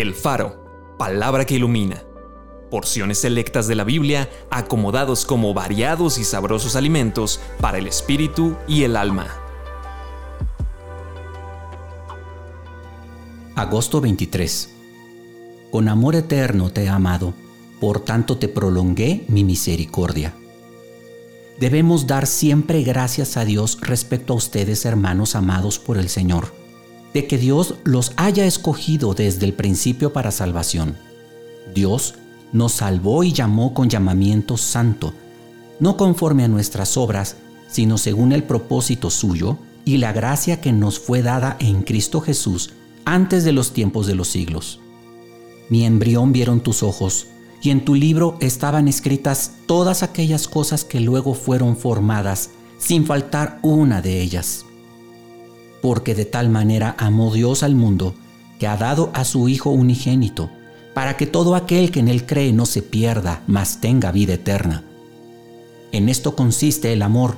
El Faro, palabra que ilumina. Porciones selectas de la Biblia acomodados como variados y sabrosos alimentos para el espíritu y el alma. Agosto 23. Con amor eterno te he amado, por tanto te prolongué mi misericordia. Debemos dar siempre gracias a Dios respecto a ustedes, hermanos amados por el Señor de que Dios los haya escogido desde el principio para salvación. Dios nos salvó y llamó con llamamiento santo, no conforme a nuestras obras, sino según el propósito suyo y la gracia que nos fue dada en Cristo Jesús antes de los tiempos de los siglos. Mi embrión vieron tus ojos, y en tu libro estaban escritas todas aquellas cosas que luego fueron formadas, sin faltar una de ellas porque de tal manera amó Dios al mundo, que ha dado a su Hijo unigénito, para que todo aquel que en él cree no se pierda, mas tenga vida eterna. En esto consiste el amor,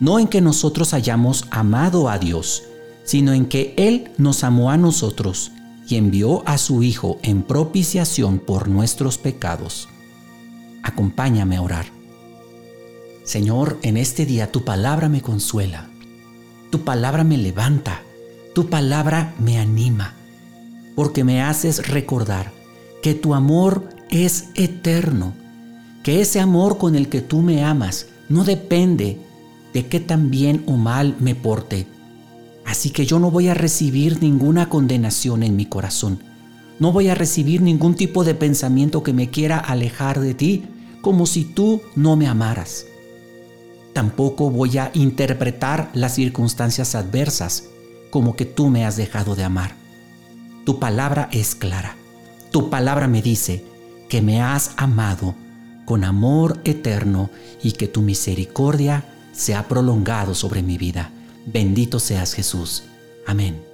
no en que nosotros hayamos amado a Dios, sino en que Él nos amó a nosotros y envió a su Hijo en propiciación por nuestros pecados. Acompáñame a orar. Señor, en este día tu palabra me consuela tu palabra me levanta, tu palabra me anima, porque me haces recordar que tu amor es eterno, que ese amor con el que tú me amas no depende de qué tan bien o mal me porte. Así que yo no voy a recibir ninguna condenación en mi corazón. No voy a recibir ningún tipo de pensamiento que me quiera alejar de ti, como si tú no me amaras tampoco voy a interpretar las circunstancias adversas como que tú me has dejado de amar. Tu palabra es clara. Tu palabra me dice que me has amado con amor eterno y que tu misericordia se ha prolongado sobre mi vida. Bendito seas Jesús. Amén.